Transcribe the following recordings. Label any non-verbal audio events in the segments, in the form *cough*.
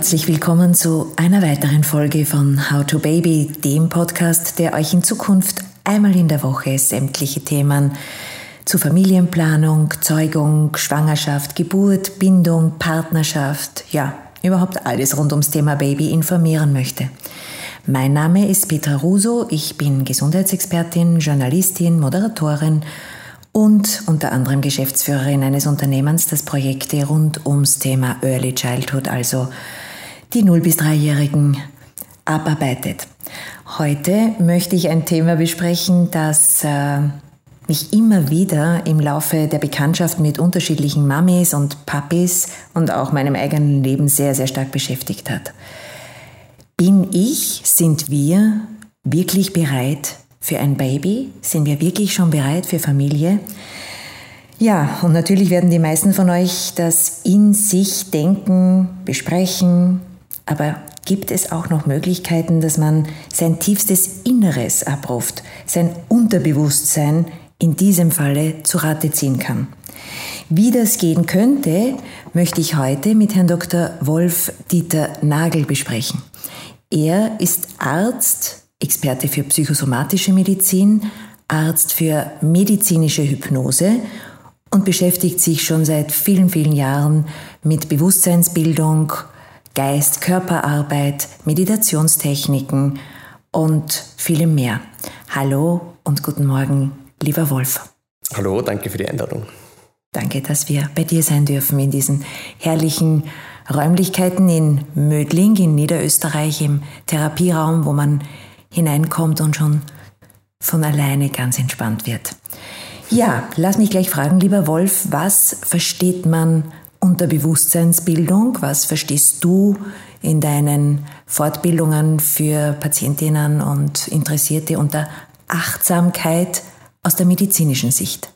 herzlich willkommen zu einer weiteren Folge von How to Baby, dem Podcast, der euch in Zukunft einmal in der Woche sämtliche Themen zu Familienplanung, Zeugung, Schwangerschaft, Geburt, Bindung, Partnerschaft, ja, überhaupt alles rund ums Thema Baby informieren möchte. Mein Name ist Petra Russo, ich bin Gesundheitsexpertin, Journalistin, Moderatorin und unter anderem Geschäftsführerin eines Unternehmens, das Projekte rund ums Thema Early Childhood, also die 0- bis 3-Jährigen, abarbeitet. Heute möchte ich ein Thema besprechen, das äh, mich immer wieder im Laufe der Bekanntschaft mit unterschiedlichen Mamis und Papis und auch meinem eigenen Leben sehr, sehr stark beschäftigt hat. Bin ich, sind wir wirklich bereit für ein Baby? Sind wir wirklich schon bereit für Familie? Ja, und natürlich werden die meisten von euch das in sich denken, besprechen, aber gibt es auch noch Möglichkeiten, dass man sein tiefstes Inneres abruft, sein Unterbewusstsein in diesem Falle zu Rate ziehen kann? Wie das gehen könnte, möchte ich heute mit Herrn Dr. Wolf Dieter Nagel besprechen. Er ist Arzt, Experte für psychosomatische Medizin, Arzt für medizinische Hypnose und beschäftigt sich schon seit vielen, vielen Jahren mit Bewusstseinsbildung, Geist-Körperarbeit, Meditationstechniken und vielem mehr. Hallo und guten Morgen, lieber Wolf. Hallo, danke für die Einladung. Danke, dass wir bei dir sein dürfen in diesen herrlichen Räumlichkeiten in Mödling in Niederösterreich im Therapieraum, wo man hineinkommt und schon von alleine ganz entspannt wird. Ja, lass mich gleich fragen, lieber Wolf, was versteht man unter Bewusstseinsbildung? Was verstehst du in deinen Fortbildungen für Patientinnen und Interessierte unter Achtsamkeit aus der medizinischen Sicht?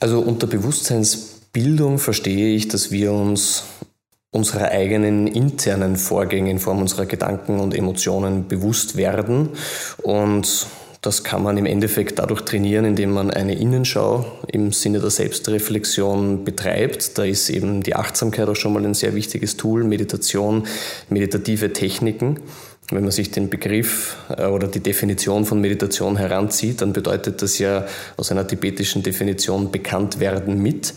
Also unter Bewusstseinsbildung verstehe ich, dass wir uns unserer eigenen internen Vorgänge in Form unserer Gedanken und Emotionen bewusst werden. Und das kann man im Endeffekt dadurch trainieren, indem man eine Innenschau im Sinne der Selbstreflexion betreibt. Da ist eben die Achtsamkeit auch schon mal ein sehr wichtiges Tool, Meditation, meditative Techniken. Wenn man sich den Begriff äh, oder die Definition von Meditation heranzieht, dann bedeutet das ja aus einer tibetischen Definition bekannt werden mit.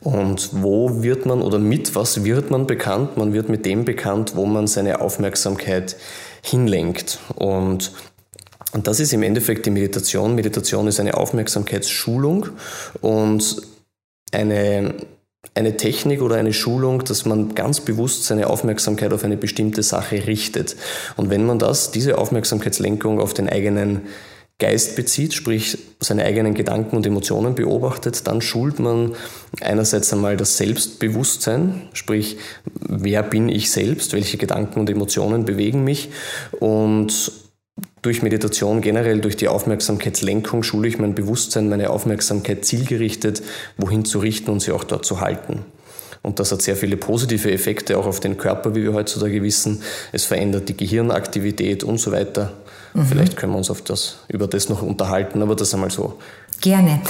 Und wo wird man oder mit was wird man bekannt? Man wird mit dem bekannt, wo man seine Aufmerksamkeit hinlenkt. Und und das ist im Endeffekt die Meditation. Meditation ist eine Aufmerksamkeitsschulung und eine eine Technik oder eine Schulung, dass man ganz bewusst seine Aufmerksamkeit auf eine bestimmte Sache richtet. Und wenn man das, diese Aufmerksamkeitslenkung auf den eigenen Geist bezieht, sprich seine eigenen Gedanken und Emotionen beobachtet, dann schult man einerseits einmal das Selbstbewusstsein, sprich wer bin ich selbst, welche Gedanken und Emotionen bewegen mich und durch Meditation generell, durch die Aufmerksamkeitslenkung schule ich mein Bewusstsein, meine Aufmerksamkeit zielgerichtet, wohin zu richten und sie auch dort zu halten. Und das hat sehr viele positive Effekte auch auf den Körper, wie wir heutzutage wissen. Es verändert die Gehirnaktivität und so weiter. Mhm. Vielleicht können wir uns auf das, über das noch unterhalten, aber das einmal so. Gerne.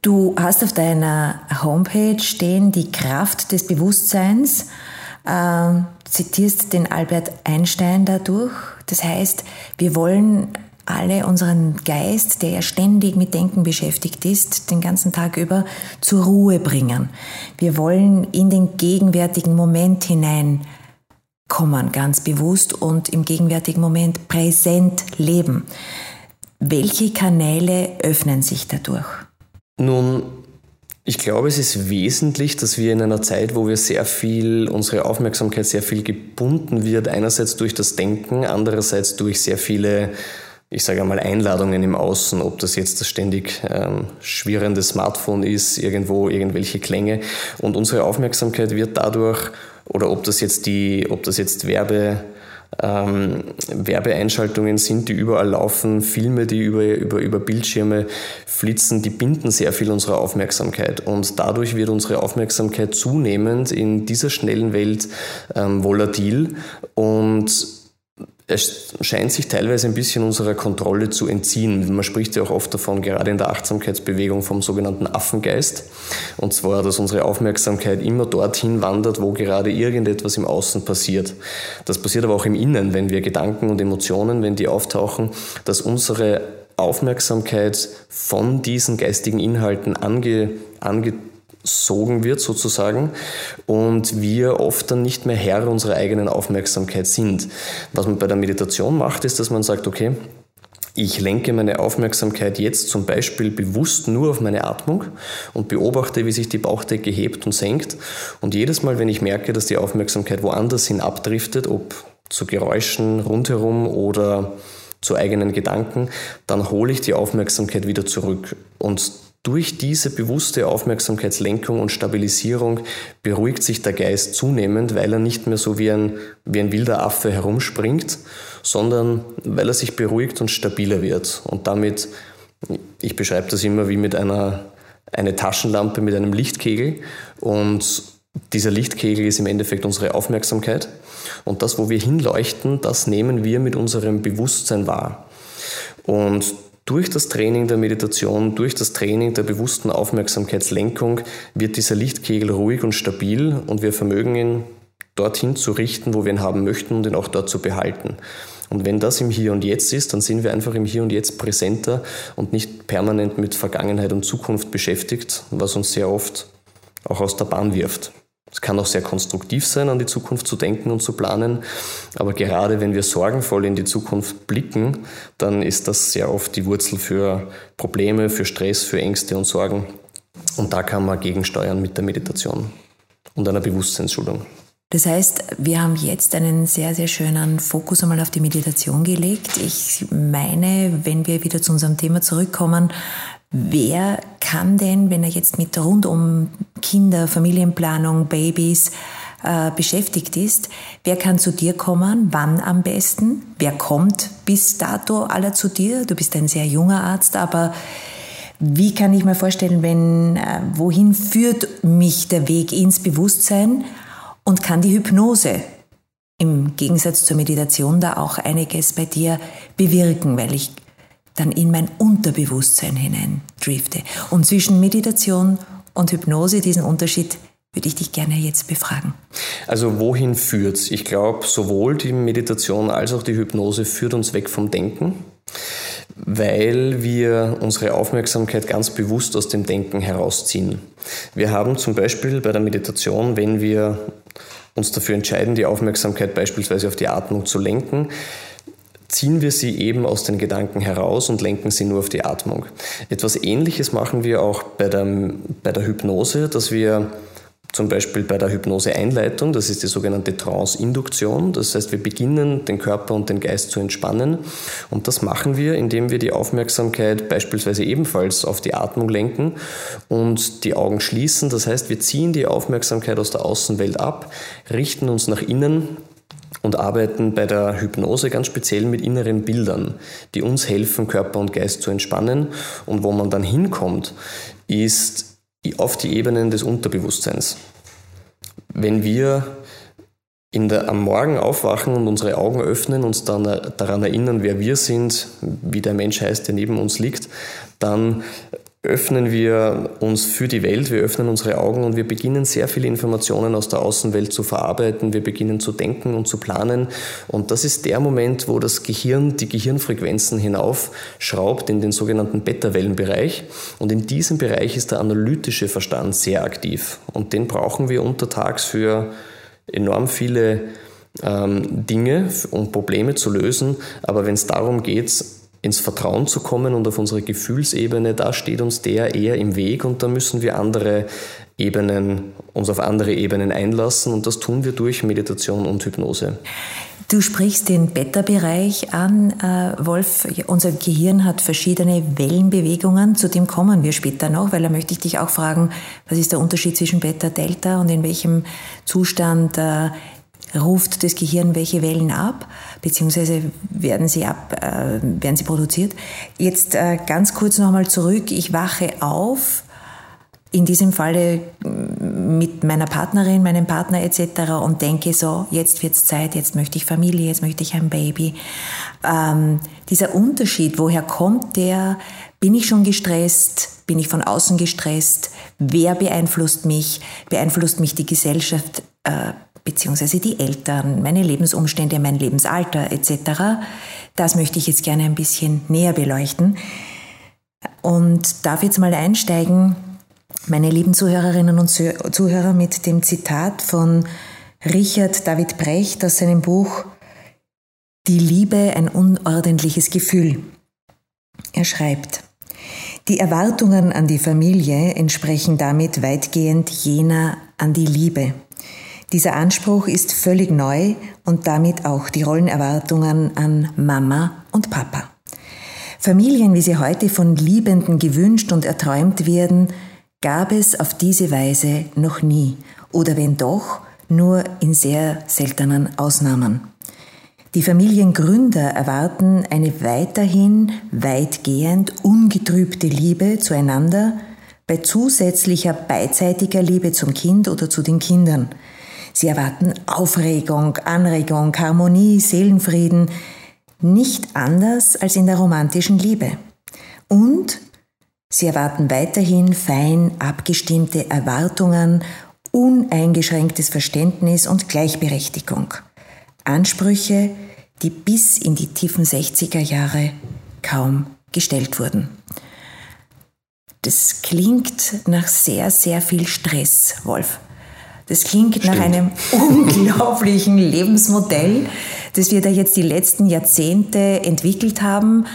Du hast auf deiner Homepage stehen die Kraft des Bewusstseins. Ähm, zitierst den Albert Einstein dadurch. Das heißt, wir wollen alle unseren Geist, der ja ständig mit Denken beschäftigt ist, den ganzen Tag über zur Ruhe bringen. Wir wollen in den gegenwärtigen Moment hineinkommen, ganz bewusst und im gegenwärtigen Moment präsent leben. Welche Kanäle öffnen sich dadurch? Nun, ich glaube, es ist wesentlich, dass wir in einer Zeit, wo wir sehr viel, unsere Aufmerksamkeit sehr viel gebunden wird, einerseits durch das Denken, andererseits durch sehr viele, ich sage einmal, Einladungen im Außen, ob das jetzt das ständig ähm, schwirrende Smartphone ist, irgendwo irgendwelche Klänge. Und unsere Aufmerksamkeit wird dadurch, oder ob das jetzt die, ob das jetzt Werbe, ähm, Werbeeinschaltungen sind, die überall laufen, Filme, die über, über, über Bildschirme flitzen, die binden sehr viel unserer Aufmerksamkeit. Und dadurch wird unsere Aufmerksamkeit zunehmend in dieser schnellen Welt ähm, volatil und es scheint sich teilweise ein bisschen unserer Kontrolle zu entziehen. Man spricht ja auch oft davon, gerade in der Achtsamkeitsbewegung, vom sogenannten Affengeist. Und zwar, dass unsere Aufmerksamkeit immer dorthin wandert, wo gerade irgendetwas im Außen passiert. Das passiert aber auch im Innen, wenn wir Gedanken und Emotionen, wenn die auftauchen, dass unsere Aufmerksamkeit von diesen geistigen Inhalten ange, ange sogen wird sozusagen und wir oft dann nicht mehr Herr unserer eigenen Aufmerksamkeit sind. Was man bei der Meditation macht, ist, dass man sagt, okay, ich lenke meine Aufmerksamkeit jetzt zum Beispiel bewusst nur auf meine Atmung und beobachte, wie sich die Bauchdecke hebt und senkt. Und jedes Mal, wenn ich merke, dass die Aufmerksamkeit woanders hin abdriftet, ob zu Geräuschen rundherum oder zu eigenen Gedanken, dann hole ich die Aufmerksamkeit wieder zurück. Und durch diese bewusste Aufmerksamkeitslenkung und Stabilisierung beruhigt sich der Geist zunehmend, weil er nicht mehr so wie ein, wie ein wilder Affe herumspringt, sondern weil er sich beruhigt und stabiler wird. Und damit, ich beschreibe das immer wie mit einer eine Taschenlampe mit einem Lichtkegel und dieser Lichtkegel ist im Endeffekt unsere Aufmerksamkeit und das, wo wir hinleuchten, das nehmen wir mit unserem Bewusstsein wahr. Und durch das Training der Meditation, durch das Training der bewussten Aufmerksamkeitslenkung wird dieser Lichtkegel ruhig und stabil und wir vermögen ihn dorthin zu richten, wo wir ihn haben möchten und ihn auch dort zu behalten. Und wenn das im Hier und Jetzt ist, dann sind wir einfach im Hier und Jetzt präsenter und nicht permanent mit Vergangenheit und Zukunft beschäftigt, was uns sehr oft auch aus der Bahn wirft. Es kann auch sehr konstruktiv sein, an die Zukunft zu denken und zu planen. Aber gerade wenn wir sorgenvoll in die Zukunft blicken, dann ist das sehr oft die Wurzel für Probleme, für Stress, für Ängste und Sorgen. Und da kann man gegensteuern mit der Meditation und einer Bewusstseinsschulung. Das heißt, wir haben jetzt einen sehr, sehr schönen Fokus einmal auf die Meditation gelegt. Ich meine, wenn wir wieder zu unserem Thema zurückkommen, Wer kann denn, wenn er jetzt mit rund um Kinder, Familienplanung, Babys äh, beschäftigt ist, wer kann zu dir kommen? Wann am besten? Wer kommt bis dato aller zu dir? Du bist ein sehr junger Arzt, aber wie kann ich mir vorstellen, wenn, äh, wohin führt mich der Weg ins Bewusstsein und kann die Hypnose im Gegensatz zur Meditation da auch einiges bei dir bewirken, weil ich dann in mein Unterbewusstsein hinein drifte. Und zwischen Meditation und Hypnose, diesen Unterschied würde ich dich gerne jetzt befragen. Also wohin führt's? Ich glaube, sowohl die Meditation als auch die Hypnose führt uns weg vom Denken, weil wir unsere Aufmerksamkeit ganz bewusst aus dem Denken herausziehen. Wir haben zum Beispiel bei der Meditation, wenn wir uns dafür entscheiden, die Aufmerksamkeit beispielsweise auf die Atmung zu lenken, ziehen wir sie eben aus den Gedanken heraus und lenken sie nur auf die Atmung. Etwas Ähnliches machen wir auch bei der, bei der Hypnose, dass wir zum Beispiel bei der Hypnose-Einleitung, das ist die sogenannte Trance-Induktion. Das heißt, wir beginnen, den Körper und den Geist zu entspannen. Und das machen wir, indem wir die Aufmerksamkeit beispielsweise ebenfalls auf die Atmung lenken und die Augen schließen. Das heißt, wir ziehen die Aufmerksamkeit aus der Außenwelt ab, richten uns nach innen und arbeiten bei der Hypnose ganz speziell mit inneren Bildern, die uns helfen, Körper und Geist zu entspannen. Und wo man dann hinkommt, ist auf die Ebenen des Unterbewusstseins. Wenn wir der, am Morgen aufwachen und unsere Augen öffnen, uns dann daran erinnern, wer wir sind, wie der Mensch heißt, der neben uns liegt, dann öffnen wir uns für die Welt, wir öffnen unsere Augen und wir beginnen sehr viele Informationen aus der Außenwelt zu verarbeiten, wir beginnen zu denken und zu planen. Und das ist der Moment, wo das Gehirn die Gehirnfrequenzen hinaufschraubt in den sogenannten Beta-Wellenbereich. Und in diesem Bereich ist der analytische Verstand sehr aktiv. Und den brauchen wir untertags für enorm viele ähm, Dinge, um Probleme zu lösen, aber wenn es darum geht, ins Vertrauen zu kommen und auf unsere Gefühlsebene, da steht uns der eher im Weg und da müssen wir andere Ebenen, uns auf andere Ebenen einlassen und das tun wir durch Meditation und Hypnose. Du sprichst den Beta-Bereich an, äh, Wolf. Unser Gehirn hat verschiedene Wellenbewegungen. Zu dem kommen wir später noch, weil da möchte ich dich auch fragen, was ist der Unterschied zwischen Beta, Delta und in welchem Zustand äh, ruft das Gehirn welche Wellen ab, beziehungsweise werden sie, ab, äh, werden sie produziert. Jetzt äh, ganz kurz nochmal zurück. Ich wache auf, in diesem Falle mit meiner Partnerin, meinem Partner etc. und denke so, jetzt wird's Zeit, jetzt möchte ich Familie, jetzt möchte ich ein Baby. Ähm, dieser Unterschied, woher kommt der? Bin ich schon gestresst? Bin ich von außen gestresst? Wer beeinflusst mich? Beeinflusst mich die Gesellschaft? Äh, beziehungsweise die Eltern, meine Lebensumstände, mein Lebensalter etc. Das möchte ich jetzt gerne ein bisschen näher beleuchten und darf jetzt mal einsteigen, meine lieben Zuhörerinnen und Zuhörer, mit dem Zitat von Richard David Brecht aus seinem Buch Die Liebe ein unordentliches Gefühl. Er schreibt, die Erwartungen an die Familie entsprechen damit weitgehend jener an die Liebe. Dieser Anspruch ist völlig neu und damit auch die Rollenerwartungen an Mama und Papa. Familien, wie sie heute von Liebenden gewünscht und erträumt werden, gab es auf diese Weise noch nie oder wenn doch, nur in sehr seltenen Ausnahmen. Die Familiengründer erwarten eine weiterhin weitgehend ungetrübte Liebe zueinander bei zusätzlicher beidseitiger Liebe zum Kind oder zu den Kindern – Sie erwarten Aufregung, Anregung, Harmonie, Seelenfrieden, nicht anders als in der romantischen Liebe. Und sie erwarten weiterhin fein abgestimmte Erwartungen, uneingeschränktes Verständnis und Gleichberechtigung. Ansprüche, die bis in die tiefen 60er Jahre kaum gestellt wurden. Das klingt nach sehr, sehr viel Stress, Wolf. Das klingt Stimmt. nach einem *laughs* unglaublichen Lebensmodell, das wir da jetzt die letzten Jahrzehnte entwickelt haben,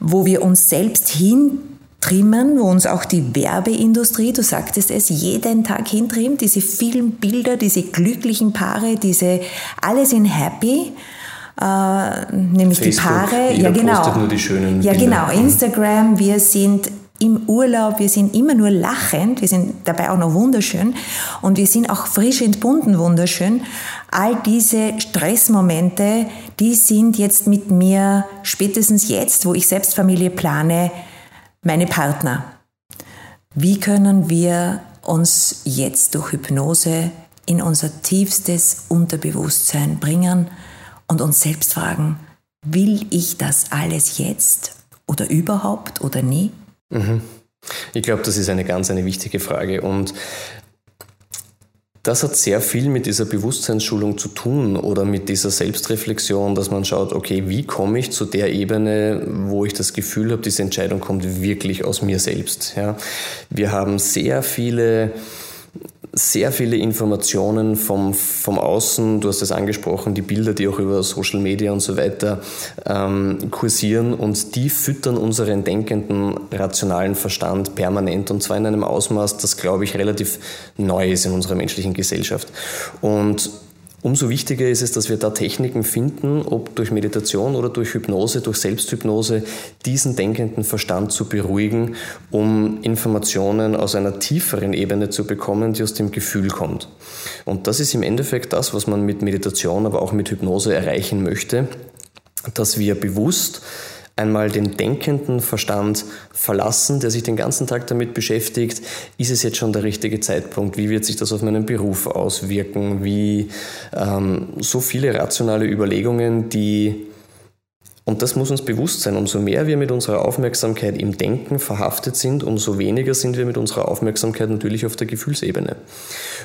wo wir uns selbst hintrimmen, wo uns auch die Werbeindustrie, du sagtest es, jeden Tag hintrimmt, diese vielen Bilder, diese glücklichen Paare, diese, alle sind happy. Äh, nämlich Facebook, die Paare, ja genau, nur die schönen ja genau, Instagram, wir sind im Urlaub, wir sind immer nur lachend, wir sind dabei auch noch wunderschön und wir sind auch frisch entbunden wunderschön. All diese Stressmomente, die sind jetzt mit mir spätestens jetzt, wo ich selbst Familie plane, meine Partner. Wie können wir uns jetzt durch Hypnose in unser tiefstes Unterbewusstsein bringen und uns selbst fragen, will ich das alles jetzt oder überhaupt oder nie? Mhm. Ich glaube, das ist eine ganz eine wichtige Frage und das hat sehr viel mit dieser Bewusstseinsschulung zu tun oder mit dieser Selbstreflexion, dass man schaut, okay, wie komme ich zu der Ebene, wo ich das Gefühl habe, diese Entscheidung kommt wirklich aus mir selbst. Ja? Wir haben sehr viele sehr viele Informationen vom, vom Außen, du hast es angesprochen, die Bilder, die auch über Social Media und so weiter ähm, kursieren. Und die füttern unseren denkenden, rationalen Verstand permanent. Und zwar in einem Ausmaß, das, glaube ich, relativ neu ist in unserer menschlichen Gesellschaft. Und Umso wichtiger ist es, dass wir da Techniken finden, ob durch Meditation oder durch Hypnose, durch Selbsthypnose, diesen denkenden Verstand zu beruhigen, um Informationen aus einer tieferen Ebene zu bekommen, die aus dem Gefühl kommt. Und das ist im Endeffekt das, was man mit Meditation, aber auch mit Hypnose erreichen möchte, dass wir bewusst einmal den denkenden Verstand verlassen, der sich den ganzen Tag damit beschäftigt, ist es jetzt schon der richtige Zeitpunkt, wie wird sich das auf meinen Beruf auswirken, wie ähm, so viele rationale Überlegungen, die und das muss uns bewusst sein. Umso mehr wir mit unserer Aufmerksamkeit im Denken verhaftet sind, umso weniger sind wir mit unserer Aufmerksamkeit natürlich auf der Gefühlsebene.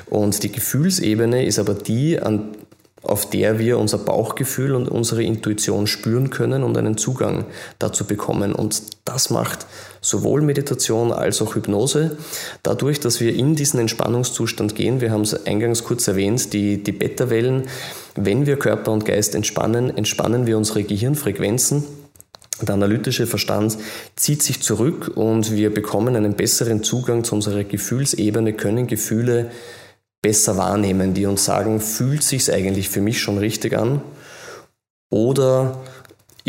Und die Gefühlsebene ist aber die, an auf der wir unser Bauchgefühl und unsere Intuition spüren können und einen Zugang dazu bekommen. Und das macht sowohl Meditation als auch Hypnose. Dadurch, dass wir in diesen Entspannungszustand gehen, wir haben es eingangs kurz erwähnt, die, die Beta-Wellen, wenn wir Körper und Geist entspannen, entspannen wir unsere Gehirnfrequenzen. Der analytische Verstand zieht sich zurück und wir bekommen einen besseren Zugang zu unserer Gefühlsebene, können Gefühle besser wahrnehmen, die uns sagen, fühlt sich's eigentlich für mich schon richtig an oder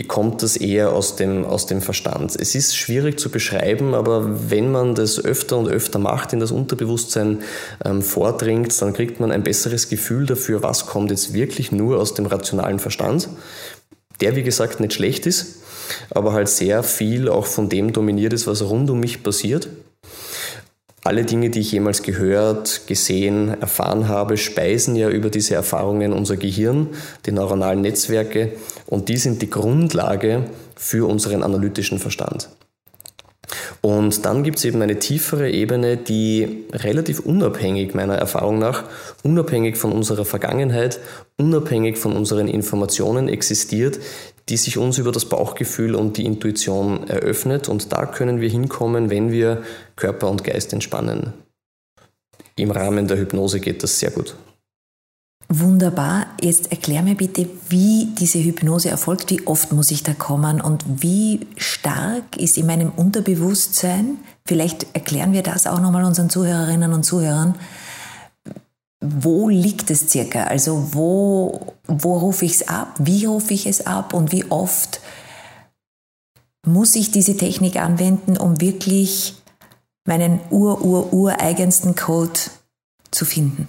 kommt das eher aus dem, aus dem Verstand. Es ist schwierig zu beschreiben, aber wenn man das öfter und öfter macht, in das Unterbewusstsein ähm, vordringt, dann kriegt man ein besseres Gefühl dafür, was kommt jetzt wirklich nur aus dem rationalen Verstand, der wie gesagt nicht schlecht ist, aber halt sehr viel auch von dem dominiert ist, was rund um mich passiert alle Dinge, die ich jemals gehört, gesehen, erfahren habe, speisen ja über diese Erfahrungen unser Gehirn, die neuronalen Netzwerke, und die sind die Grundlage für unseren analytischen Verstand. Und dann gibt es eben eine tiefere Ebene, die relativ unabhängig meiner Erfahrung nach, unabhängig von unserer Vergangenheit, unabhängig von unseren Informationen existiert, die sich uns über das Bauchgefühl und die Intuition eröffnet. Und da können wir hinkommen, wenn wir Körper und Geist entspannen. Im Rahmen der Hypnose geht das sehr gut. Wunderbar. Jetzt erklär mir bitte, wie diese Hypnose erfolgt. Wie oft muss ich da kommen und wie stark ist in meinem Unterbewusstsein, vielleicht erklären wir das auch nochmal unseren Zuhörerinnen und Zuhörern, wo liegt es circa? Also wo, wo rufe ich es ab? Wie rufe ich es ab? Und wie oft muss ich diese Technik anwenden, um wirklich meinen ur-ur-ureigensten Code zu finden?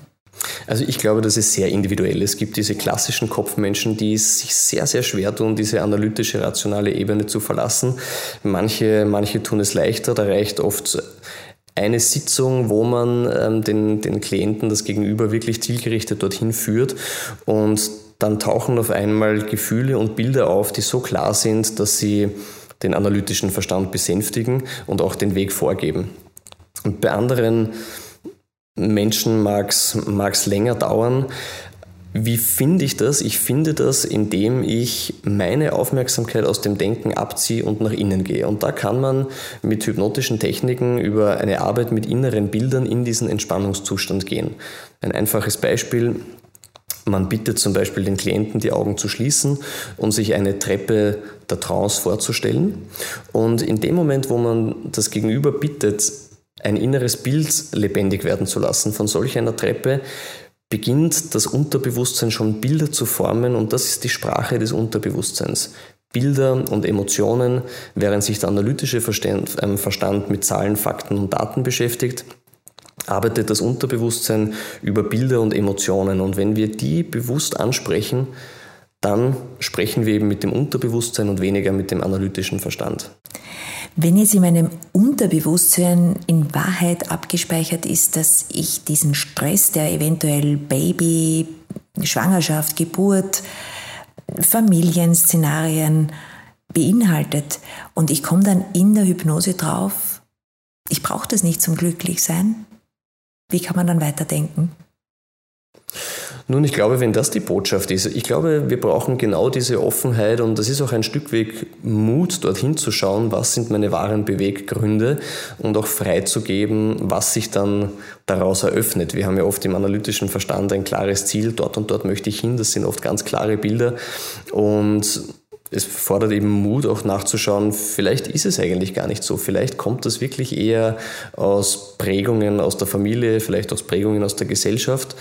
Also ich glaube, das ist sehr individuell. Es gibt diese klassischen Kopfmenschen, die sich sehr, sehr schwer tun, diese analytische, rationale Ebene zu verlassen. Manche, manche tun es leichter. Da reicht oft eine Sitzung, wo man ähm, den, den Klienten, das Gegenüber wirklich zielgerichtet dorthin führt und dann tauchen auf einmal Gefühle und Bilder auf, die so klar sind, dass sie den analytischen Verstand besänftigen und auch den Weg vorgeben. Und bei anderen Menschen mag es länger dauern. Wie finde ich das? Ich finde das, indem ich meine Aufmerksamkeit aus dem Denken abziehe und nach innen gehe. Und da kann man mit hypnotischen Techniken über eine Arbeit mit inneren Bildern in diesen Entspannungszustand gehen. Ein einfaches Beispiel. Man bittet zum Beispiel den Klienten, die Augen zu schließen und sich eine Treppe der Trance vorzustellen. Und in dem Moment, wo man das Gegenüber bittet, ein inneres Bild lebendig werden zu lassen von solch einer Treppe, beginnt das Unterbewusstsein schon Bilder zu formen und das ist die Sprache des Unterbewusstseins. Bilder und Emotionen, während sich der analytische ähm, Verstand mit Zahlen, Fakten und Daten beschäftigt, arbeitet das Unterbewusstsein über Bilder und Emotionen. Und wenn wir die bewusst ansprechen, dann sprechen wir eben mit dem Unterbewusstsein und weniger mit dem analytischen Verstand. Wenn jetzt in meinem Unterbewusstsein in Wahrheit abgespeichert ist, dass ich diesen Stress, der eventuell Baby, Schwangerschaft, Geburt, Familienszenarien beinhaltet und ich komme dann in der Hypnose drauf, ich brauche das nicht zum Glücklichsein, wie kann man dann weiterdenken? Nun, ich glaube, wenn das die Botschaft ist, ich glaube, wir brauchen genau diese Offenheit und das ist auch ein Stück Weg Mut, dorthin zu schauen, was sind meine wahren Beweggründe und auch freizugeben, was sich dann daraus eröffnet. Wir haben ja oft im analytischen Verstand ein klares Ziel, dort und dort möchte ich hin, das sind oft ganz klare Bilder und es fordert eben Mut, auch nachzuschauen, vielleicht ist es eigentlich gar nicht so. Vielleicht kommt das wirklich eher aus Prägungen aus der Familie, vielleicht aus Prägungen aus der Gesellschaft.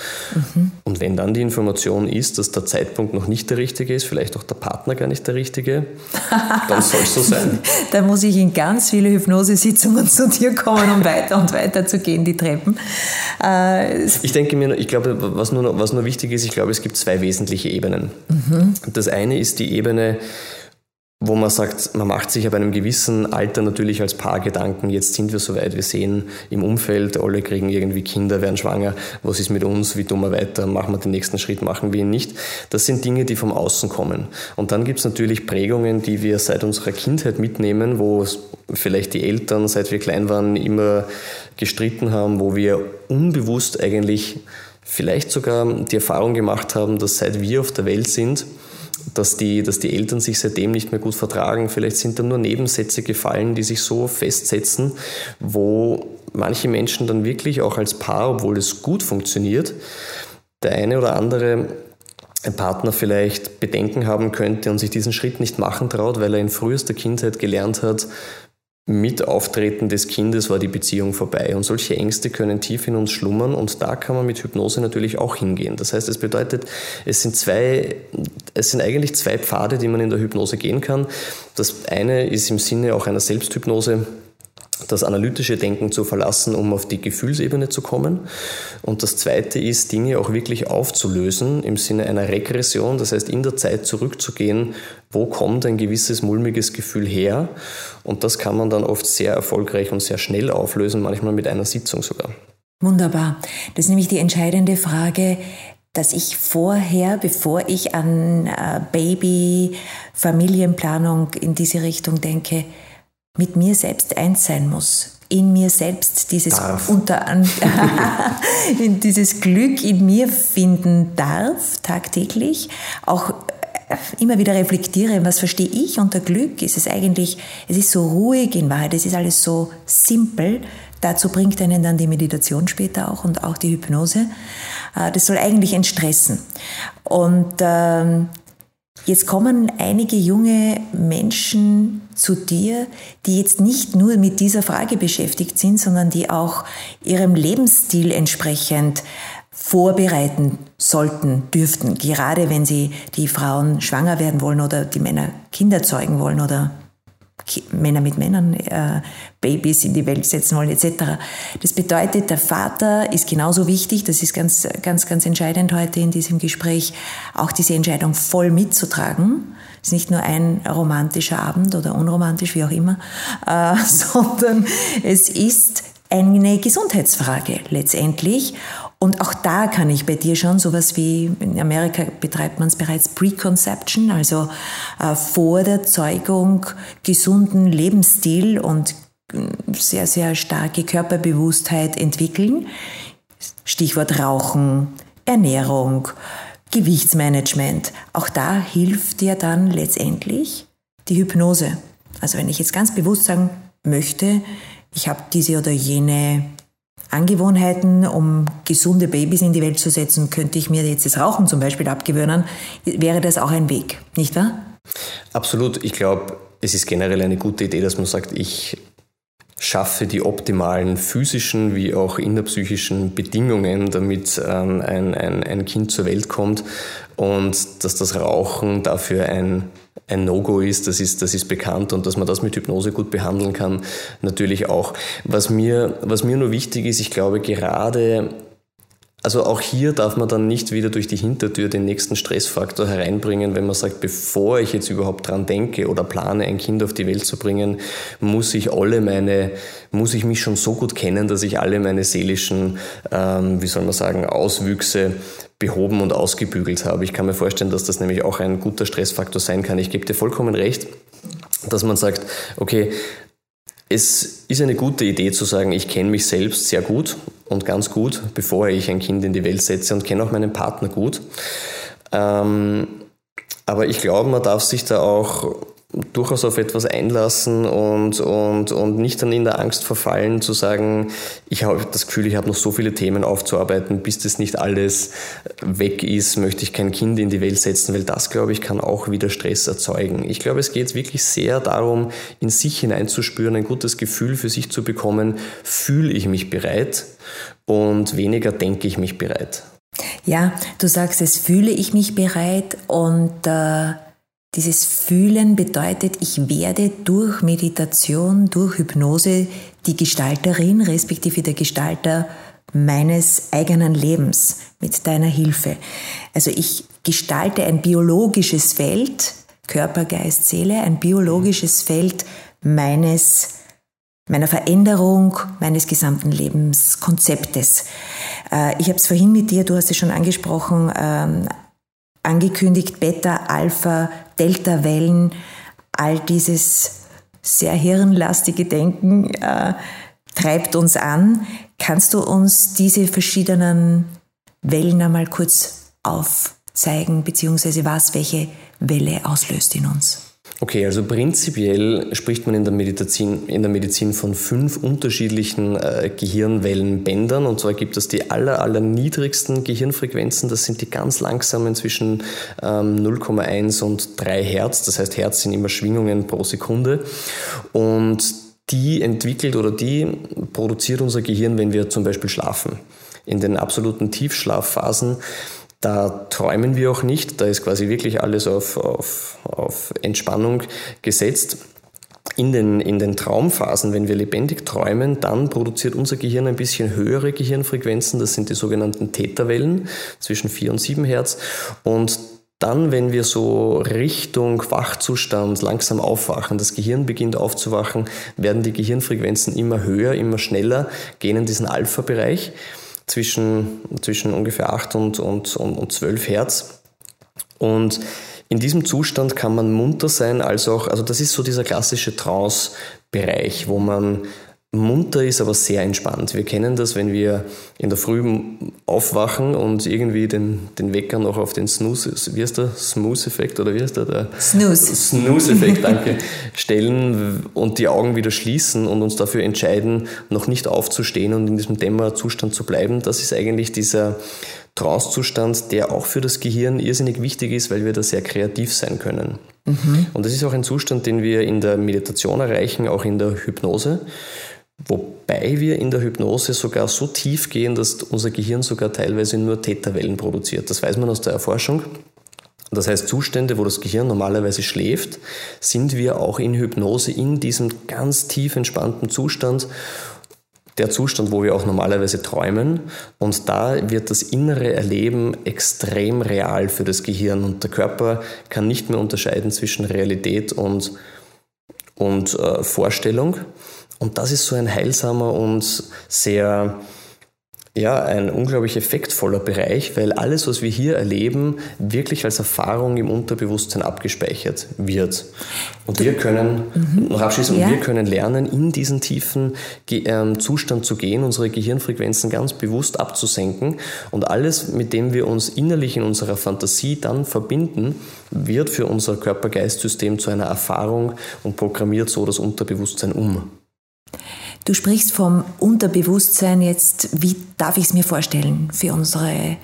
Mhm. Und wenn dann die Information ist, dass der Zeitpunkt noch nicht der richtige ist, vielleicht auch der Partner gar nicht der richtige, dann *laughs* soll es so sein. da muss ich in ganz viele Hypnosesitzungen zu dir kommen, um weiter und weiter zu gehen, die Treppen. Äh, ich denke mir, ich glaube, was nur, was nur wichtig ist, ich glaube, es gibt zwei wesentliche Ebenen. Mhm. Das eine ist die Ebene, wo man sagt, man macht sich ab einem gewissen Alter natürlich als Paar Gedanken, jetzt sind wir soweit, wir sehen im Umfeld, alle kriegen irgendwie Kinder, werden schwanger, was ist mit uns, wie tun wir weiter, machen wir den nächsten Schritt, machen wir ihn nicht. Das sind Dinge, die vom Außen kommen. Und dann gibt es natürlich Prägungen, die wir seit unserer Kindheit mitnehmen, wo vielleicht die Eltern, seit wir klein waren, immer gestritten haben, wo wir unbewusst eigentlich vielleicht sogar die Erfahrung gemacht haben, dass seit wir auf der Welt sind, dass die, dass die Eltern sich seitdem nicht mehr gut vertragen. Vielleicht sind da nur Nebensätze gefallen, die sich so festsetzen, wo manche Menschen dann wirklich auch als Paar, obwohl es gut funktioniert, der eine oder andere Partner vielleicht Bedenken haben könnte und sich diesen Schritt nicht machen traut, weil er in frühester Kindheit gelernt hat, mit Auftreten des Kindes war die Beziehung vorbei. Und solche Ängste können tief in uns schlummern und da kann man mit Hypnose natürlich auch hingehen. Das heißt, es bedeutet, es sind zwei, es sind eigentlich zwei Pfade, die man in der Hypnose gehen kann. Das eine ist im Sinne auch einer Selbsthypnose, das analytische Denken zu verlassen, um auf die Gefühlsebene zu kommen. Und das Zweite ist, Dinge auch wirklich aufzulösen im Sinne einer Regression, das heißt in der Zeit zurückzugehen, wo kommt ein gewisses mulmiges Gefühl her. Und das kann man dann oft sehr erfolgreich und sehr schnell auflösen, manchmal mit einer Sitzung sogar. Wunderbar. Das ist nämlich die entscheidende Frage, dass ich vorher, bevor ich an äh, Baby, Familienplanung in diese Richtung denke, mit mir selbst eins sein muss. In mir selbst dieses darf. unter *laughs* in dieses Glück in mir finden darf tagtäglich. Auch äh, immer wieder reflektiere, was verstehe ich unter Glück? Ist es eigentlich, es ist so ruhig in Wahrheit, es ist alles so simpel. Dazu bringt einen dann die Meditation später auch und auch die Hypnose. Äh, das soll eigentlich entstressen. Und ähm, Jetzt kommen einige junge Menschen zu dir, die jetzt nicht nur mit dieser Frage beschäftigt sind, sondern die auch ihrem Lebensstil entsprechend vorbereiten sollten, dürften, gerade wenn sie die Frauen schwanger werden wollen oder die Männer Kinder zeugen wollen oder Männer mit Männern äh, Babys in die Welt setzen wollen etc. Das bedeutet, der Vater ist genauso wichtig, das ist ganz, ganz, ganz entscheidend heute in diesem Gespräch, auch diese Entscheidung voll mitzutragen. Es ist nicht nur ein romantischer Abend oder unromantisch, wie auch immer, äh, *laughs* sondern es ist eine Gesundheitsfrage letztendlich. Und auch da kann ich bei dir schon sowas wie, in Amerika betreibt man es bereits Preconception, also äh, vor der Zeugung gesunden Lebensstil und äh, sehr, sehr starke Körperbewusstheit entwickeln. Stichwort Rauchen, Ernährung, Gewichtsmanagement. Auch da hilft dir dann letztendlich die Hypnose. Also wenn ich jetzt ganz bewusst sagen möchte, ich habe diese oder jene Angewohnheiten, um gesunde Babys in die Welt zu setzen, könnte ich mir jetzt das Rauchen zum Beispiel abgewöhnen, wäre das auch ein Weg, nicht wahr? Absolut. Ich glaube, es ist generell eine gute Idee, dass man sagt, ich schaffe die optimalen physischen wie auch innerpsychischen Bedingungen, damit ähm, ein, ein, ein Kind zur Welt kommt und dass das Rauchen dafür ein ein No-Go ist, das ist, das ist bekannt und dass man das mit Hypnose gut behandeln kann, natürlich auch. Was mir, was mir nur wichtig ist, ich glaube gerade also auch hier darf man dann nicht wieder durch die Hintertür den nächsten Stressfaktor hereinbringen, wenn man sagt, bevor ich jetzt überhaupt dran denke oder plane, ein Kind auf die Welt zu bringen, muss ich alle meine, muss ich mich schon so gut kennen, dass ich alle meine seelischen, ähm, wie soll man sagen, Auswüchse behoben und ausgebügelt habe. Ich kann mir vorstellen, dass das nämlich auch ein guter Stressfaktor sein kann. Ich gebe dir vollkommen recht, dass man sagt, okay, es ist eine gute Idee zu sagen, ich kenne mich selbst sehr gut und ganz gut, bevor ich ein Kind in die Welt setze und kenne auch meinen Partner gut. Ähm, aber ich glaube, man darf sich da auch durchaus auf etwas einlassen und, und, und nicht dann in der Angst verfallen zu sagen, ich habe das Gefühl, ich habe noch so viele Themen aufzuarbeiten, bis das nicht alles weg ist, möchte ich kein Kind in die Welt setzen, weil das, glaube ich, kann auch wieder Stress erzeugen. Ich glaube, es geht wirklich sehr darum, in sich hineinzuspüren, ein gutes Gefühl für sich zu bekommen, fühle ich mich bereit und weniger denke ich mich bereit. Ja, du sagst es, fühle ich mich bereit und äh dieses Fühlen bedeutet, ich werde durch Meditation, durch Hypnose die Gestalterin respektive der Gestalter meines eigenen Lebens mit deiner Hilfe. Also ich gestalte ein biologisches Feld, Körper, Geist, Seele, ein biologisches Feld meines, meiner Veränderung, meines gesamten Lebenskonzeptes. Äh, ich habe es vorhin mit dir, du hast es schon angesprochen, ähm, angekündigt, Beta, Alpha, Delta-Wellen, all dieses sehr hirnlastige Denken äh, treibt uns an. Kannst du uns diese verschiedenen Wellen einmal kurz aufzeigen, beziehungsweise was welche Welle auslöst in uns? Okay, also prinzipiell spricht man in der Medizin, in der Medizin von fünf unterschiedlichen äh, Gehirnwellenbändern. Und zwar gibt es die aller, aller niedrigsten Gehirnfrequenzen. Das sind die ganz langsamen zwischen ähm, 0,1 und 3 Hertz. Das heißt, Hertz sind immer Schwingungen pro Sekunde. Und die entwickelt oder die produziert unser Gehirn, wenn wir zum Beispiel schlafen. In den absoluten Tiefschlafphasen da träumen wir auch nicht, da ist quasi wirklich alles auf, auf, auf Entspannung gesetzt. in den, in den Traumphasen, wenn wir lebendig träumen, dann produziert unser Gehirn ein bisschen höhere Gehirnfrequenzen. Das sind die sogenannten Theta-Wellen zwischen 4 und 7 Hertz. Und dann, wenn wir so Richtung Wachzustand langsam aufwachen, das Gehirn beginnt aufzuwachen, werden die Gehirnfrequenzen immer höher, immer schneller, gehen in diesen Alpha-Bereich zwischen, zwischen ungefähr 8 und, und, und 12 Hertz. Und in diesem Zustand kann man munter sein, als auch, also das ist so dieser klassische Trance-Bereich, wo man munter ist, aber sehr entspannt. Wir kennen das, wenn wir in der Früh aufwachen und irgendwie den, den Wecker noch auf den Snooze, wie heißt der? Snooze-Effekt oder wie heißt der? der Snooze. Snooze-Effekt, *laughs* danke. stellen und die Augen wieder schließen und uns dafür entscheiden, noch nicht aufzustehen und in diesem Dämmerzustand zu bleiben. Das ist eigentlich dieser Trance-Zustand, der auch für das Gehirn irrsinnig wichtig ist, weil wir da sehr kreativ sein können. Mhm. Und das ist auch ein Zustand, den wir in der Meditation erreichen, auch in der Hypnose. Wobei wir in der Hypnose sogar so tief gehen, dass unser Gehirn sogar teilweise nur Theta-Wellen produziert. Das weiß man aus der Erforschung. Das heißt, Zustände, wo das Gehirn normalerweise schläft, sind wir auch in Hypnose in diesem ganz tief entspannten Zustand der Zustand, wo wir auch normalerweise träumen. Und da wird das innere Erleben extrem real für das Gehirn. Und der Körper kann nicht mehr unterscheiden zwischen Realität und, und äh, Vorstellung. Und das ist so ein heilsamer und sehr ja, ein unglaublich effektvoller Bereich, weil alles, was wir hier erleben, wirklich als Erfahrung im Unterbewusstsein abgespeichert wird. Und wir können, mhm. noch abschließend, ja. wir können lernen, in diesen tiefen ähm, Zustand zu gehen, unsere Gehirnfrequenzen ganz bewusst abzusenken. Und alles, mit dem wir uns innerlich in unserer Fantasie dann verbinden, wird für unser Körper-Geist-System zu einer Erfahrung und programmiert so das Unterbewusstsein um. Du sprichst vom Unterbewusstsein jetzt. Wie darf ich es mir vorstellen für unsere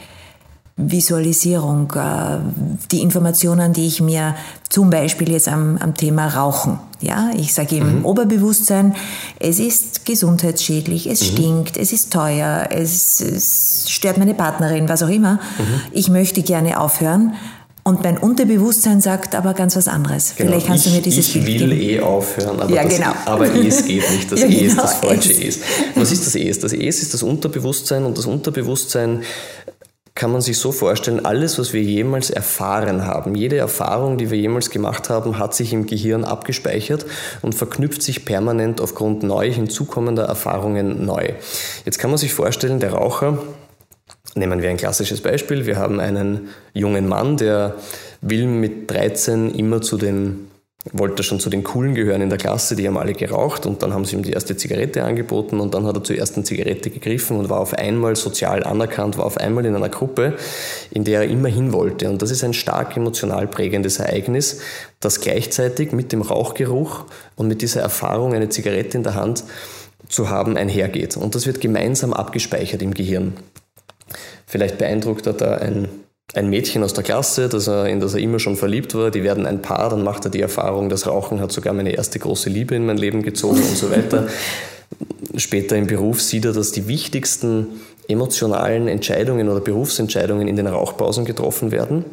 Visualisierung? Äh, die Informationen, die ich mir zum Beispiel jetzt am, am Thema Rauchen, ja, ich sage im mhm. Oberbewusstsein, es ist gesundheitsschädlich, es mhm. stinkt, es ist teuer, es, es, stört meine Partnerin, was auch immer. Mhm. Ich möchte gerne aufhören. Und mein Unterbewusstsein sagt aber ganz was anderes. Genau. Vielleicht kannst ich, du mir dieses Ich Bild will geben. eh aufhören, aber, ja, das, genau. aber es geht nicht. Das *laughs* ja, genau. E ist das falsche Es. Was ist das Es? Das Es ist das Unterbewusstsein und das Unterbewusstsein kann man sich so vorstellen, alles, was wir jemals erfahren haben, jede Erfahrung, die wir jemals gemacht haben, hat sich im Gehirn abgespeichert und verknüpft sich permanent aufgrund neu hinzukommender Erfahrungen neu. Jetzt kann man sich vorstellen, der Raucher, Nehmen wir ein klassisches Beispiel. Wir haben einen jungen Mann, der will mit 13 immer zu den, wollte schon zu den Coolen gehören in der Klasse, die haben alle geraucht und dann haben sie ihm die erste Zigarette angeboten und dann hat er zur ersten Zigarette gegriffen und war auf einmal sozial anerkannt, war auf einmal in einer Gruppe, in der er immer hin wollte. Und das ist ein stark emotional prägendes Ereignis, das gleichzeitig mit dem Rauchgeruch und mit dieser Erfahrung, eine Zigarette in der Hand zu haben, einhergeht. Und das wird gemeinsam abgespeichert im Gehirn. Vielleicht beeindruckt er da ein, ein Mädchen aus der Klasse, das er, in das er immer schon verliebt war. Die werden ein Paar, dann macht er die Erfahrung, das Rauchen hat sogar meine erste große Liebe in mein Leben gezogen und so weiter. *laughs* Später im Beruf sieht er, dass die wichtigsten emotionalen Entscheidungen oder Berufsentscheidungen in den Rauchpausen getroffen werden.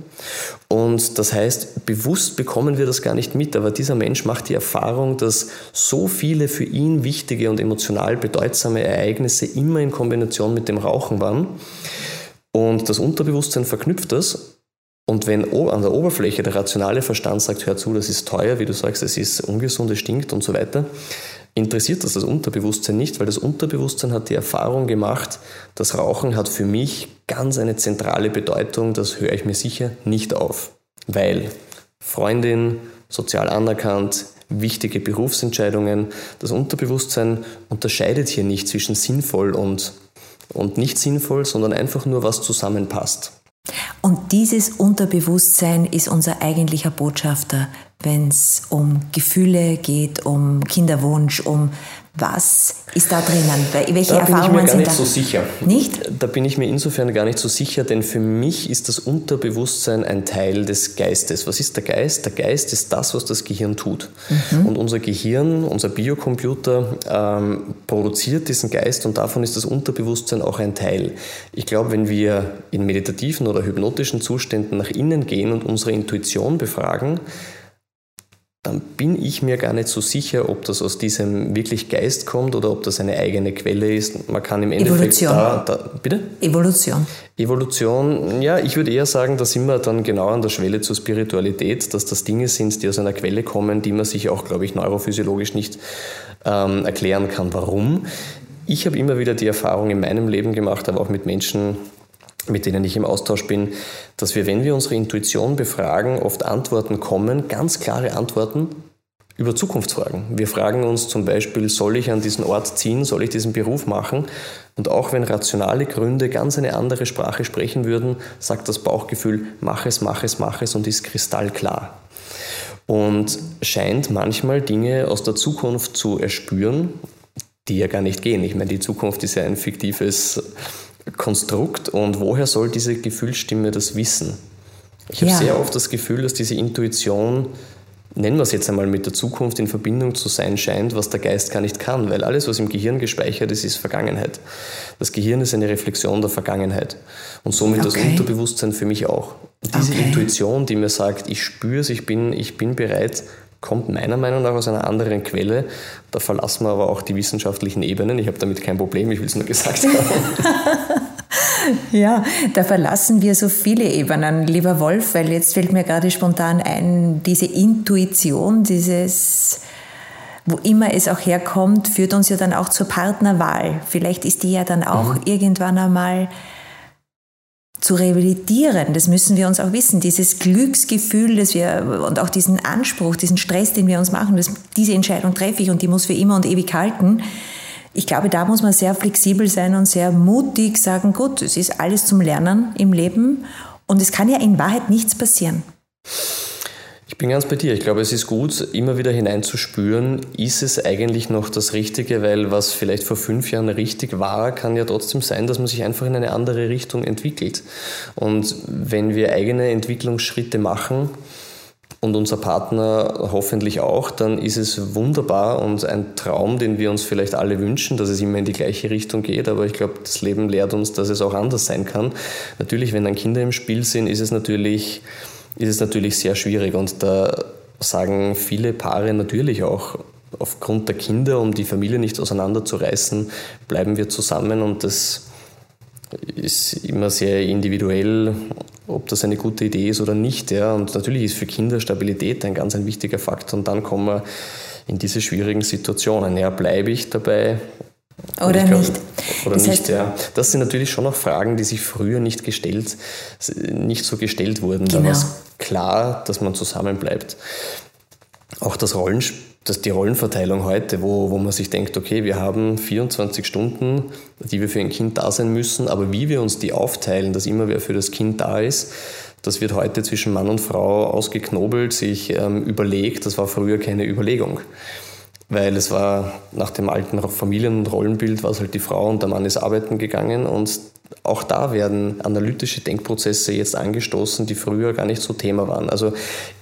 Und das heißt, bewusst bekommen wir das gar nicht mit, aber dieser Mensch macht die Erfahrung, dass so viele für ihn wichtige und emotional bedeutsame Ereignisse immer in Kombination mit dem Rauchen waren. Und das Unterbewusstsein verknüpft das und wenn an der Oberfläche der rationale Verstand sagt, hör zu, das ist teuer, wie du sagst, es ist ungesund, es stinkt und so weiter, interessiert das das Unterbewusstsein nicht, weil das Unterbewusstsein hat die Erfahrung gemacht, das Rauchen hat für mich ganz eine zentrale Bedeutung, das höre ich mir sicher nicht auf. Weil Freundin, sozial anerkannt, wichtige Berufsentscheidungen, das Unterbewusstsein unterscheidet hier nicht zwischen sinnvoll und, und nicht sinnvoll, sondern einfach nur, was zusammenpasst. Und dieses Unterbewusstsein ist unser eigentlicher Botschafter, wenn es um Gefühle geht, um Kinderwunsch, um was ist da drinnen? Welche da Erfahrungen sind da? Da bin ich mir gar nicht so sicher. Nicht? Da bin ich mir insofern gar nicht so sicher, denn für mich ist das Unterbewusstsein ein Teil des Geistes. Was ist der Geist? Der Geist ist das, was das Gehirn tut. Mhm. Und unser Gehirn, unser Biocomputer ähm, produziert diesen Geist und davon ist das Unterbewusstsein auch ein Teil. Ich glaube, wenn wir in meditativen oder hypnotischen Zuständen nach innen gehen und unsere Intuition befragen, dann bin ich mir gar nicht so sicher, ob das aus diesem wirklich Geist kommt oder ob das eine eigene Quelle ist. Man kann im Endeffekt Evolution. da, da bitte? Evolution. Evolution, ja, ich würde eher sagen, da sind wir dann genau an der Schwelle zur Spiritualität, dass das Dinge sind, die aus einer Quelle kommen, die man sich auch, glaube ich, neurophysiologisch nicht ähm, erklären kann. Warum? Ich habe immer wieder die Erfahrung in meinem Leben gemacht, aber auch mit Menschen, mit denen ich im Austausch bin, dass wir, wenn wir unsere Intuition befragen, oft Antworten kommen, ganz klare Antworten über Zukunftsfragen. Wir fragen uns zum Beispiel, soll ich an diesen Ort ziehen, soll ich diesen Beruf machen? Und auch wenn rationale Gründe ganz eine andere Sprache sprechen würden, sagt das Bauchgefühl, mach es, mach es, mach es und ist kristallklar. Und scheint manchmal Dinge aus der Zukunft zu erspüren, die ja gar nicht gehen. Ich meine, die Zukunft ist ja ein fiktives Konstrukt und woher soll diese Gefühlsstimme das wissen? Ich habe ja. sehr oft das Gefühl, dass diese Intuition, nennen wir es jetzt einmal mit der Zukunft in Verbindung zu sein scheint, was der Geist gar nicht kann, weil alles, was im Gehirn gespeichert ist, ist Vergangenheit. Das Gehirn ist eine Reflexion der Vergangenheit und somit okay. das Unterbewusstsein für mich auch. Und diese okay. Intuition, die mir sagt, ich spüre es, ich bin, ich bin bereit, kommt meiner Meinung nach aus einer anderen Quelle. Da verlassen wir aber auch die wissenschaftlichen Ebenen. Ich habe damit kein Problem, ich will es nur gesagt haben. *laughs* ja, da verlassen wir so viele Ebenen, lieber Wolf, weil jetzt fällt mir gerade spontan ein, diese Intuition, dieses wo immer es auch herkommt, führt uns ja dann auch zur Partnerwahl. Vielleicht ist die ja dann auch mhm. irgendwann einmal zu rehabilitieren. Das müssen wir uns auch wissen. Dieses Glücksgefühl, das wir und auch diesen Anspruch, diesen Stress, den wir uns machen, dass diese Entscheidung treffe ich und die muss für immer und ewig halten. Ich glaube, da muss man sehr flexibel sein und sehr mutig sagen, gut, es ist alles zum Lernen im Leben und es kann ja in Wahrheit nichts passieren. Ich bin ganz bei dir. Ich glaube, es ist gut, immer wieder hineinzuspüren, ist es eigentlich noch das Richtige, weil was vielleicht vor fünf Jahren richtig war, kann ja trotzdem sein, dass man sich einfach in eine andere Richtung entwickelt. Und wenn wir eigene Entwicklungsschritte machen, und unser Partner hoffentlich auch, dann ist es wunderbar und ein Traum, den wir uns vielleicht alle wünschen, dass es immer in die gleiche Richtung geht. Aber ich glaube, das Leben lehrt uns, dass es auch anders sein kann. Natürlich, wenn dann Kinder im Spiel sind, ist es natürlich ist es natürlich sehr schwierig. Und da sagen viele Paare natürlich auch, aufgrund der Kinder, um die Familie nicht auseinanderzureißen, bleiben wir zusammen und das ist immer sehr individuell, ob das eine gute Idee ist oder nicht. Ja. Und natürlich ist für Kinder Stabilität ein ganz ein wichtiger Faktor und dann kommen wir in diese schwierigen Situationen. Ja, bleibe ich dabei oder glaub, nicht. Oder das nicht, ja. Das sind natürlich schon noch Fragen, die sich früher nicht gestellt, nicht so gestellt wurden. Genau. Da war es klar, dass man zusammenbleibt. Auch das Rollen, das, die Rollenverteilung heute, wo, wo man sich denkt, okay, wir haben 24 Stunden, die wir für ein Kind da sein müssen, aber wie wir uns die aufteilen, dass immer wer für das Kind da ist, das wird heute zwischen Mann und Frau ausgeknobelt, sich ähm, überlegt, das war früher keine Überlegung weil es war nach dem alten Familien- und Rollenbild war es halt die Frau und der Mann ist arbeiten gegangen und auch da werden analytische Denkprozesse jetzt angestoßen, die früher gar nicht so Thema waren. Also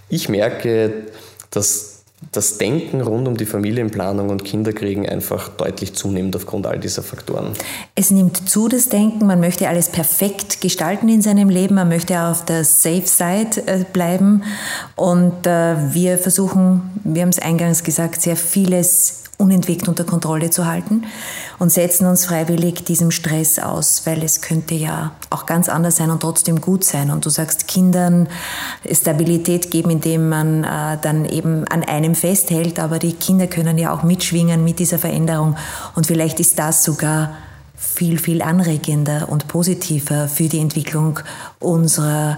ich merke, dass das Denken rund um die Familienplanung und Kinderkriegen einfach deutlich zunimmt aufgrund all dieser Faktoren. Es nimmt zu, das Denken. Man möchte alles perfekt gestalten in seinem Leben. Man möchte auf der Safe Side äh, bleiben. Und äh, wir versuchen, wir haben es eingangs gesagt, sehr vieles unentwegt unter Kontrolle zu halten und setzen uns freiwillig diesem Stress aus, weil es könnte ja auch ganz anders sein und trotzdem gut sein. Und du sagst Kindern Stabilität geben, indem man äh, dann eben an einem festhält, aber die Kinder können ja auch mitschwingen mit dieser Veränderung und vielleicht ist das sogar viel, viel anregender und positiver für die Entwicklung unserer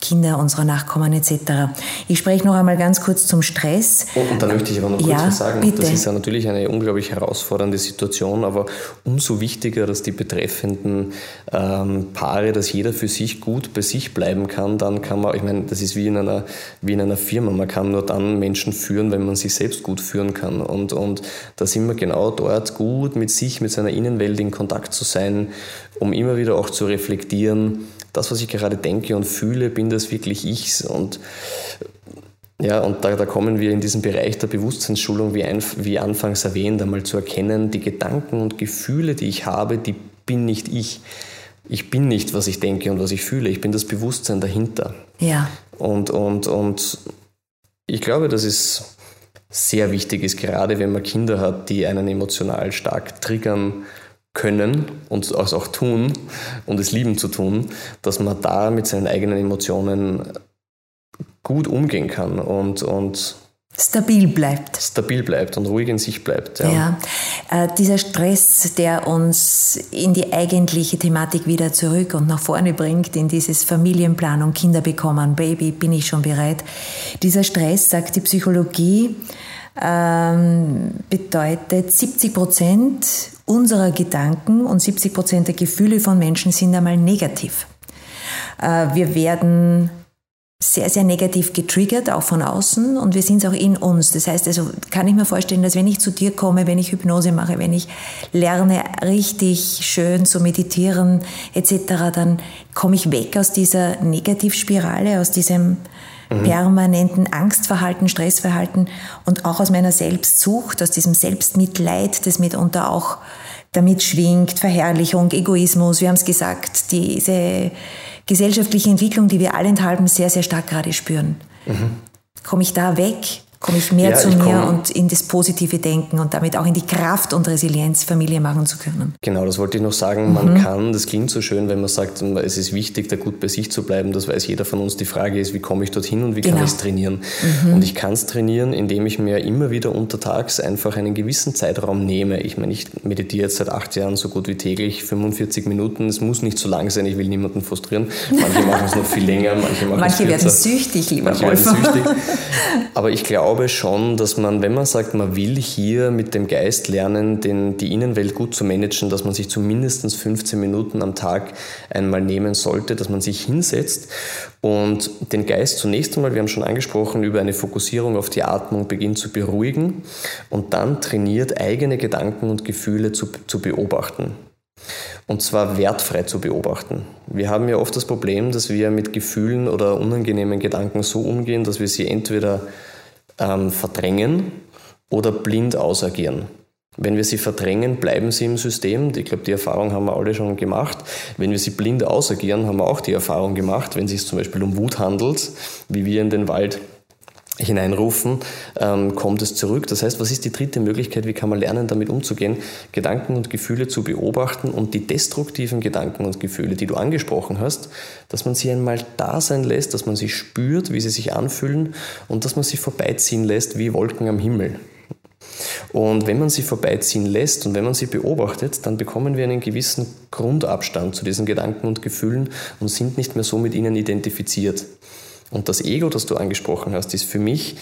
Kinder, unserer Nachkommen etc. Ich spreche noch einmal ganz kurz zum Stress. Und, und da möchte ich aber noch kurz ja, was sagen. Bitte. Das ist ja natürlich eine unglaublich herausfordernde Situation, aber umso wichtiger, dass die betreffenden ähm, Paare, dass jeder für sich gut bei sich bleiben kann, dann kann man, ich meine, das ist wie in einer, wie in einer Firma, man kann nur dann Menschen führen, wenn man sich selbst gut führen kann. Und, und da sind wir genau dort gut mit sich, mit seiner Innenwelt in Kontakt zu sein, um immer wieder auch zu reflektieren, das, was ich gerade denke und fühle, bin das wirklich ich? Und ja, und da, da kommen wir in diesen Bereich der Bewusstseinsschulung, wie, ein, wie anfangs erwähnt, einmal zu erkennen, die Gedanken und Gefühle, die ich habe, die bin nicht ich. Ich bin nicht, was ich denke und was ich fühle. Ich bin das Bewusstsein dahinter. Ja. Und, und, und ich glaube, das ist sehr wichtig ist, gerade wenn man Kinder hat, die einen emotional stark triggern können und es auch tun und es lieben zu tun, dass man da mit seinen eigenen Emotionen gut umgehen kann und, und stabil bleibt. Stabil bleibt und ruhig in sich bleibt. Ja, ja. Äh, dieser Stress, der uns in die eigentliche Thematik wieder zurück und nach vorne bringt, in dieses Familienplanung, Kinder bekommen, Baby, bin ich schon bereit. Dieser Stress, sagt die Psychologie, ähm, bedeutet 70 Prozent unserer Gedanken und 70 Prozent der Gefühle von Menschen sind einmal negativ. Äh, wir werden sehr, sehr negativ getriggert, auch von außen und wir sind es auch in uns. Das heißt, also kann ich mir vorstellen, dass wenn ich zu dir komme, wenn ich Hypnose mache, wenn ich lerne, richtig schön zu meditieren etc., dann komme ich weg aus dieser Negativspirale, aus diesem mhm. permanenten Angstverhalten, Stressverhalten und auch aus meiner Selbstsucht, aus diesem Selbstmitleid, das mitunter auch damit schwingt, Verherrlichung, Egoismus, wir haben es gesagt, diese gesellschaftliche Entwicklung, die wir allenthalben sehr, sehr stark gerade spüren. Mhm. Komme ich da weg komme ich mehr ja, zu mir und in das positive Denken und damit auch in die Kraft und Resilienz Familie machen zu können. Genau, das wollte ich noch sagen. Man mhm. kann, das klingt so schön, wenn man sagt, es ist wichtig, da gut bei sich zu bleiben. Das weiß jeder von uns. Die Frage ist, wie komme ich dorthin und wie genau. kann ich es trainieren? Mhm. Und ich kann es trainieren, indem ich mir immer wieder untertags einfach einen gewissen Zeitraum nehme. Ich meine, ich meditiere jetzt seit acht Jahren so gut wie täglich, 45 Minuten. Es muss nicht so lang sein, ich will niemanden frustrieren. Manche *laughs* machen es noch viel länger, manche machen manche es Manche werden süchtig, lieber Manche Wolf. werden süchtig. *laughs* Aber ich glaube, glaube schon, dass man, wenn man sagt, man will hier mit dem Geist lernen, den, die Innenwelt gut zu managen, dass man sich zumindest 15 Minuten am Tag einmal nehmen sollte, dass man sich hinsetzt und den Geist zunächst einmal, wir haben schon angesprochen, über eine Fokussierung auf die Atmung beginnt zu beruhigen und dann trainiert, eigene Gedanken und Gefühle zu, zu beobachten. Und zwar wertfrei zu beobachten. Wir haben ja oft das Problem, dass wir mit Gefühlen oder unangenehmen Gedanken so umgehen, dass wir sie entweder ähm, verdrängen oder blind ausagieren. Wenn wir sie verdrängen, bleiben sie im System. Ich glaube, die Erfahrung haben wir alle schon gemacht. Wenn wir sie blind ausagieren, haben wir auch die Erfahrung gemacht, wenn es sich zum Beispiel um Wut handelt, wie wir in den Wald hineinrufen, ähm, kommt es zurück. Das heißt, was ist die dritte Möglichkeit? Wie kann man lernen, damit umzugehen? Gedanken und Gefühle zu beobachten und die destruktiven Gedanken und Gefühle, die du angesprochen hast, dass man sie einmal da sein lässt, dass man sie spürt, wie sie sich anfühlen und dass man sie vorbeiziehen lässt wie Wolken am Himmel. Und wenn man sie vorbeiziehen lässt und wenn man sie beobachtet, dann bekommen wir einen gewissen Grundabstand zu diesen Gedanken und Gefühlen und sind nicht mehr so mit ihnen identifiziert. Und das Ego, das du angesprochen hast, ist für mich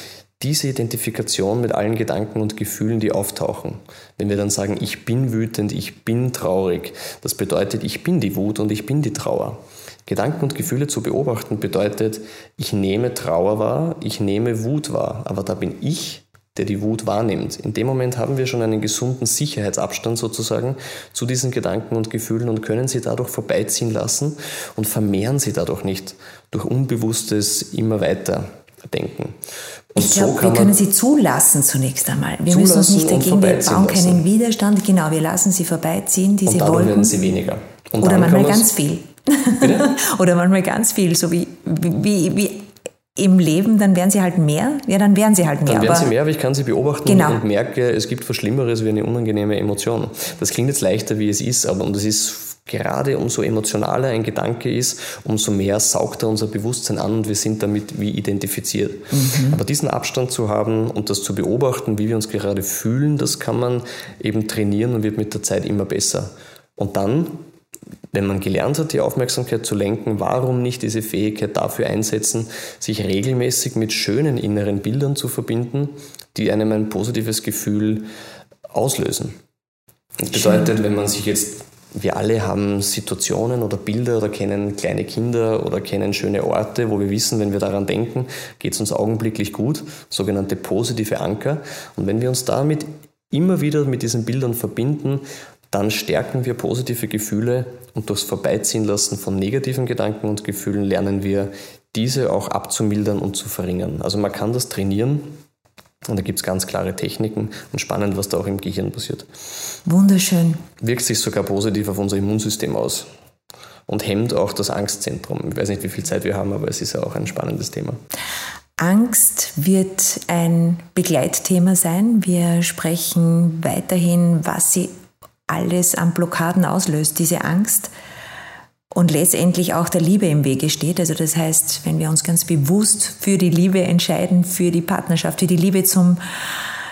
diese Identifikation mit allen Gedanken und Gefühlen, die auftauchen. Wenn wir dann sagen, ich bin wütend, ich bin traurig, das bedeutet, ich bin die Wut und ich bin die Trauer. Gedanken und Gefühle zu beobachten bedeutet, ich nehme Trauer wahr, ich nehme Wut wahr, aber da bin ich der die Wut wahrnimmt. In dem Moment haben wir schon einen gesunden Sicherheitsabstand sozusagen zu diesen Gedanken und Gefühlen und können sie dadurch vorbeiziehen lassen und vermehren sie dadurch nicht durch unbewusstes immer weiter denken. Und ich glaube, so wir können sie zulassen zunächst einmal. Wir müssen uns nicht dagegen, wir bauen keinen lassen. Widerstand. Genau, wir lassen sie vorbeiziehen, diese und dadurch Wolken. werden sie weniger. Und Oder manchmal ganz viel. *laughs* Oder manchmal ganz viel, so wie, wie, wie im Leben, dann werden sie halt mehr. Ja, dann werden sie halt mehr. Dann werden sie mehr, aber ich kann sie beobachten genau. und merke, es gibt was Schlimmeres wie eine unangenehme Emotion. Das klingt jetzt leichter, wie es ist, aber und es ist gerade umso emotionaler ein Gedanke ist, umso mehr saugt er unser Bewusstsein an und wir sind damit wie identifiziert. Mhm. Aber diesen Abstand zu haben und das zu beobachten, wie wir uns gerade fühlen, das kann man eben trainieren und wird mit der Zeit immer besser. Und dann wenn man gelernt hat, die Aufmerksamkeit zu lenken, warum nicht diese Fähigkeit dafür einsetzen, sich regelmäßig mit schönen inneren Bildern zu verbinden, die einem ein positives Gefühl auslösen. Das bedeutet, wenn man sich jetzt, wir alle haben Situationen oder Bilder oder kennen kleine Kinder oder kennen schöne Orte, wo wir wissen, wenn wir daran denken, geht es uns augenblicklich gut, sogenannte positive Anker. Und wenn wir uns damit immer wieder mit diesen Bildern verbinden, dann stärken wir positive Gefühle und durchs Vorbeiziehen lassen von negativen Gedanken und Gefühlen lernen wir, diese auch abzumildern und zu verringern. Also man kann das trainieren und da gibt es ganz klare Techniken und spannend, was da auch im Gehirn passiert. Wunderschön. Wirkt sich sogar positiv auf unser Immunsystem aus und hemmt auch das Angstzentrum. Ich weiß nicht, wie viel Zeit wir haben, aber es ist ja auch ein spannendes Thema. Angst wird ein Begleitthema sein. Wir sprechen weiterhin, was sie alles an Blockaden auslöst, diese Angst und letztendlich auch der Liebe im Wege steht. Also das heißt, wenn wir uns ganz bewusst für die Liebe entscheiden, für die Partnerschaft, für die Liebe zum,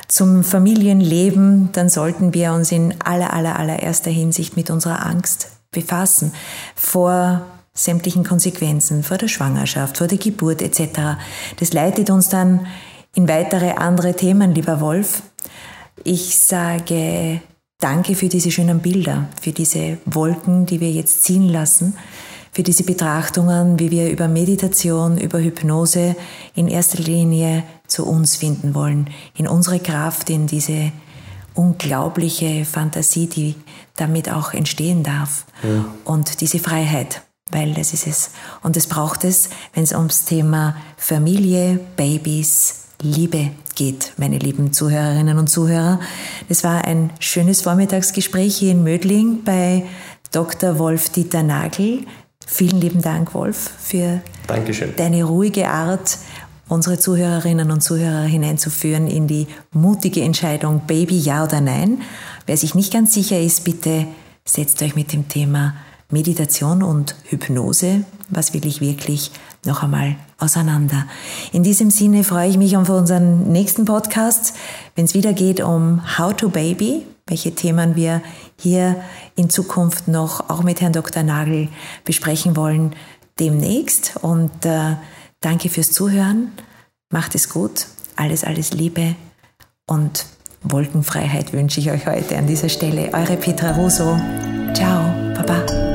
zum Familienleben, dann sollten wir uns in aller, aller, allererster Hinsicht mit unserer Angst befassen. Vor sämtlichen Konsequenzen, vor der Schwangerschaft, vor der Geburt etc. Das leitet uns dann in weitere andere Themen, lieber Wolf. Ich sage Danke für diese schönen Bilder, für diese Wolken, die wir jetzt ziehen lassen, für diese Betrachtungen, wie wir über Meditation, über Hypnose in erster Linie zu uns finden wollen, in unsere Kraft, in diese unglaubliche Fantasie, die damit auch entstehen darf ja. und diese Freiheit, weil das ist es. Und das braucht es, wenn es ums Thema Familie, Babys, Liebe geht, meine lieben Zuhörerinnen und Zuhörer. Es war ein schönes Vormittagsgespräch hier in Mödling bei Dr. Wolf Dieter Nagel. Vielen lieben Dank, Wolf, für Dankeschön. deine ruhige Art, unsere Zuhörerinnen und Zuhörer hineinzuführen in die mutige Entscheidung Baby ja oder nein. Wer sich nicht ganz sicher ist, bitte setzt euch mit dem Thema Meditation und Hypnose, was will ich wirklich, noch einmal auseinander. In diesem Sinne freue ich mich auf unseren nächsten Podcast, wenn es wieder geht um How to Baby, welche Themen wir hier in Zukunft noch auch mit Herrn Dr. Nagel besprechen wollen, demnächst. Und äh, danke fürs Zuhören. Macht es gut. Alles, alles Liebe und Wolkenfreiheit wünsche ich euch heute an dieser Stelle. Eure Petra Russo. Ciao, Baba.